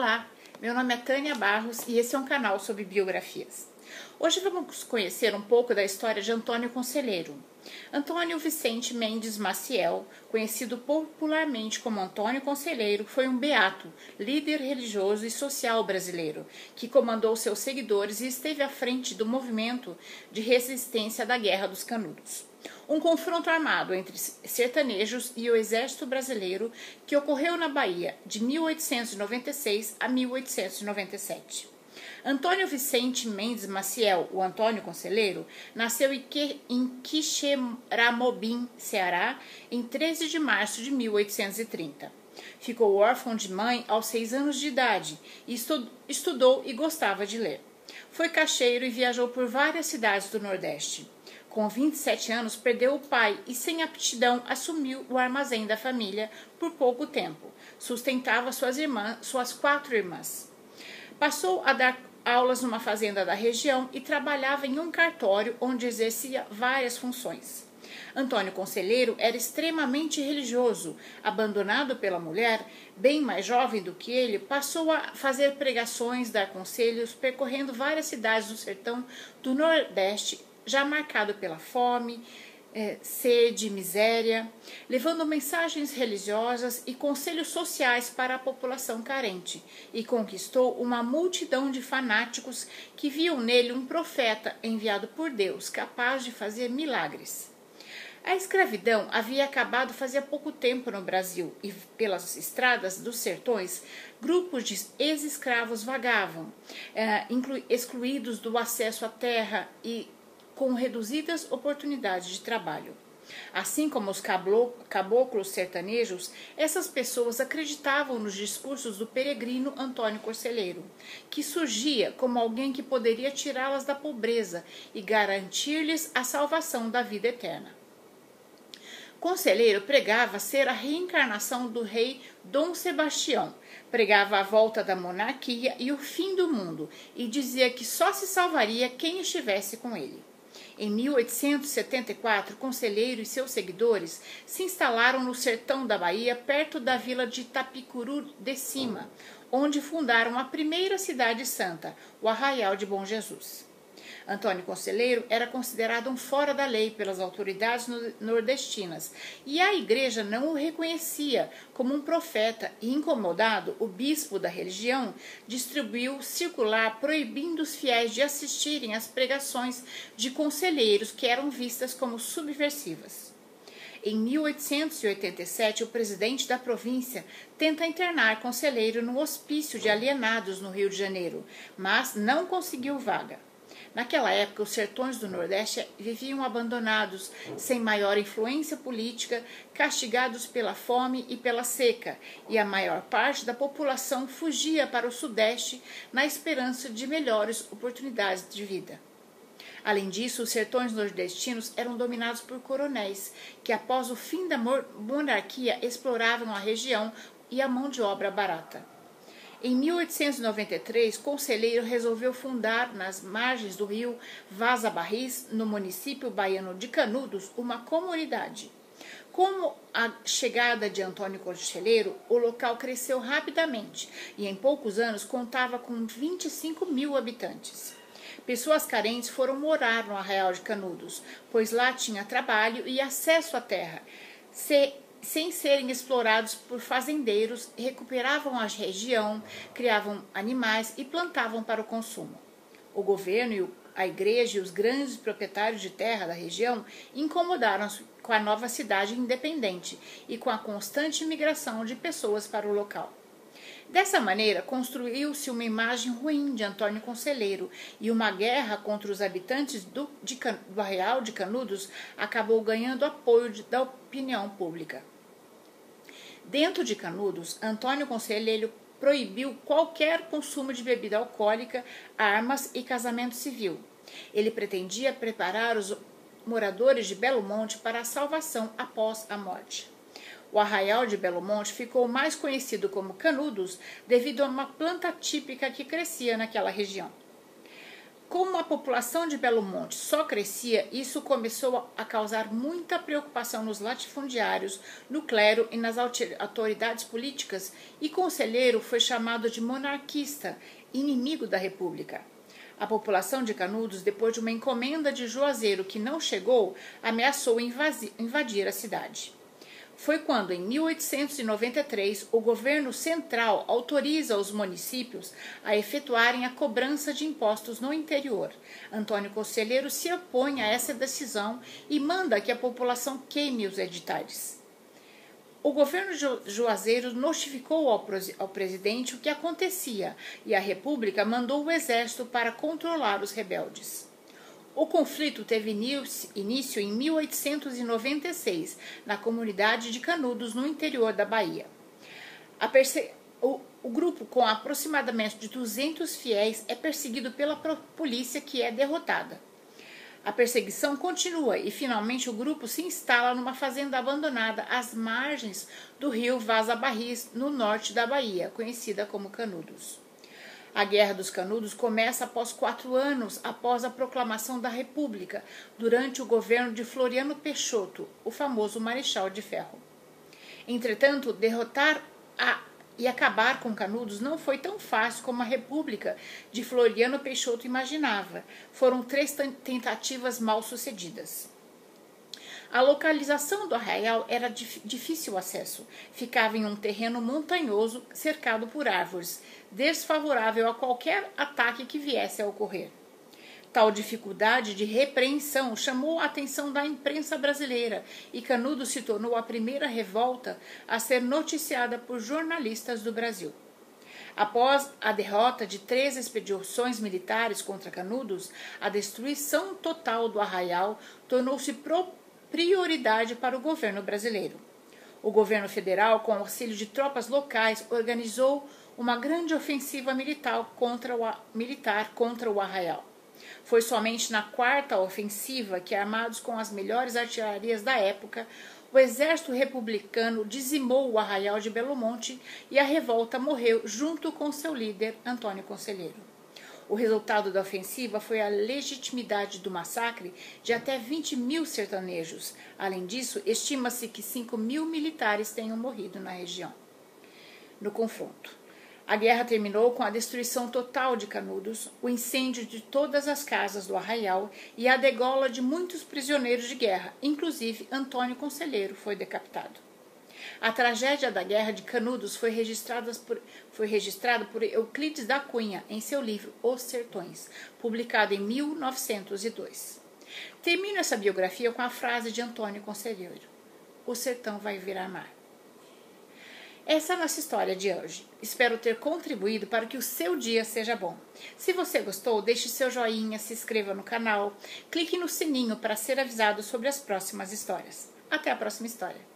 Olá, meu nome é Tânia Barros e esse é um canal sobre biografias. Hoje vamos conhecer um pouco da história de Antônio Conselheiro. Antônio Vicente Mendes Maciel, conhecido popularmente como Antônio Conselheiro, foi um beato, líder religioso e social brasileiro, que comandou seus seguidores e esteve à frente do movimento de resistência da Guerra dos Canudos um confronto armado entre sertanejos e o exército brasileiro que ocorreu na Bahia de 1896 a 1897. Antônio Vicente Mendes Maciel, o Antônio Conselheiro, nasceu em Quixeramobim, Ceará, em 13 de março de 1830. Ficou órfão de mãe aos seis anos de idade e estudou e gostava de ler. Foi caixeiro e viajou por várias cidades do Nordeste. Com 27 anos, perdeu o pai e, sem aptidão, assumiu o armazém da família por pouco tempo. Sustentava suas irmãs, suas quatro irmãs. Passou a dar aulas numa fazenda da região e trabalhava em um cartório onde exercia várias funções. Antônio Conselheiro era extremamente religioso. Abandonado pela mulher, bem mais jovem do que ele, passou a fazer pregações, dar conselhos, percorrendo várias cidades do sertão do Nordeste já marcado pela fome, é, sede, miséria, levando mensagens religiosas e conselhos sociais para a população carente, e conquistou uma multidão de fanáticos que viam nele um profeta enviado por Deus, capaz de fazer milagres. A escravidão havia acabado fazia pouco tempo no Brasil e pelas estradas dos sertões, grupos de ex-escravos vagavam, é, excluídos do acesso à terra e com reduzidas oportunidades de trabalho. Assim como os caboclos sertanejos, essas pessoas acreditavam nos discursos do peregrino Antônio Corceleiro, que surgia como alguém que poderia tirá-las da pobreza e garantir-lhes a salvação da vida eterna. Conselheiro pregava ser a reencarnação do rei Dom Sebastião, pregava a volta da monarquia e o fim do mundo, e dizia que só se salvaria quem estivesse com ele. Em 1874, Conselheiro e seus seguidores se instalaram no sertão da Bahia, perto da vila de Tapicuru de Cima, onde fundaram a primeira cidade santa, o Arraial de Bom Jesus. Antônio Conselheiro era considerado um fora da lei pelas autoridades nordestinas e a igreja não o reconhecia como um profeta e, incomodado, o bispo da religião distribuiu circular proibindo os fiéis de assistirem às pregações de conselheiros que eram vistas como subversivas. Em 1887, o presidente da província tenta internar conselheiro no hospício de alienados no Rio de Janeiro, mas não conseguiu vaga. Naquela época, os sertões do Nordeste viviam abandonados, sem maior influência política, castigados pela fome e pela seca, e a maior parte da população fugia para o Sudeste na esperança de melhores oportunidades de vida. Além disso, os sertões nordestinos eram dominados por coronéis, que após o fim da monarquia exploravam a região e a mão de obra barata. Em 1893, Conselheiro resolveu fundar, nas margens do rio Vaza Barris, no município baiano de Canudos, uma comunidade. Com a chegada de Antônio Conselheiro, o local cresceu rapidamente e, em poucos anos, contava com 25 mil habitantes. Pessoas carentes foram morar no Arraial de Canudos, pois lá tinha trabalho e acesso à terra. Se sem serem explorados por fazendeiros, recuperavam a região, criavam animais e plantavam para o consumo. O governo, a igreja e os grandes proprietários de terra da região incomodaram-se com a nova cidade independente e com a constante migração de pessoas para o local. Dessa maneira, construiu-se uma imagem ruim de Antônio Conselheiro e uma guerra contra os habitantes do, de, do Arreal de Canudos acabou ganhando apoio de, da opinião pública. Dentro de Canudos, Antônio Conselheiro proibiu qualquer consumo de bebida alcoólica, armas e casamento civil. Ele pretendia preparar os moradores de Belo Monte para a salvação após a morte. O arraial de Belo Monte ficou mais conhecido como Canudos devido a uma planta típica que crescia naquela região. Como a população de Belo Monte só crescia, isso começou a causar muita preocupação nos latifundiários, no clero e nas autoridades políticas, e Conselheiro foi chamado de monarquista, inimigo da República. A população de Canudos, depois de uma encomenda de Juazeiro que não chegou, ameaçou invadir a cidade foi quando, em 1893, o governo central autoriza os municípios a efetuarem a cobrança de impostos no interior. Antônio Conselheiro se opõe a essa decisão e manda que a população queime os editais. O governo Juazeiro notificou ao, presidente o que acontecia e a República mandou o exército para controlar os rebeldes. O conflito teve início em 1896, na comunidade de Canudos, no interior da Bahia. O, o, grupo, com aproximadamente de 200 fiéis, é perseguido pela polícia, que é derrotada. A perseguição continua e finalmente o grupo se instala numa fazenda abandonada às margens do rio Vaza Barris, no norte da Bahia, conhecida como Canudos. A Guerra dos Canudos começa após quatro anos após a proclamação da República, durante o governo de Floriano Peixoto, o famoso Marechal de Ferro. Entretanto, derrotar a e acabar com Canudos não foi tão fácil como a República de Floriano Peixoto imaginava. Foram três tentativas mal sucedidas. A localização do arraial era de difícil acesso. Ficava em um terreno montanhoso cercado por árvores, desfavorável a qualquer ataque que viesse a ocorrer. Tal dificuldade de repreensão chamou a atenção da imprensa brasileira e Canudo se tornou a primeira revolta a ser noticiada por jornalistas do Brasil. Após a derrota de três expedições militares contra Canudos, a destruição total do arraial tornou-se prioridade para o governo brasileiro. O governo federal, com auxílio de tropas locais, organizou uma grande ofensiva militar contra o, militar contra o arraial. Foi somente na quarta ofensiva que, armados com as melhores artilharias da época, o exército republicano dizimou o arraial de Belo Monte e a revolta morreu junto com seu líder, Antônio Conselheiro. O resultado da ofensiva foi a legitimidade do massacre de até 20 mil sertanejos. Além disso, estima-se que 5 mil militares tenham morrido na região. No confronto. A guerra terminou com a destruição total de Canudos, o incêndio de todas as casas do arraial e a degola de muitos prisioneiros de guerra, inclusive Antônio Conselheiro foi decapitado. A tragédia da Guerra de Canudos foi registrada por, foi registrada por Euclides da Cunha em seu livro Os Sertões, publicado em 1902. Termino essa biografia com a frase de Antônio Conselheiro: O sertão vai virar mar. Essa é a nossa história de hoje. Espero ter contribuído para que o seu dia seja bom. Se você gostou, deixe seu joinha, se inscreva no canal, clique no sininho para ser avisado sobre as próximas histórias. Até a próxima história.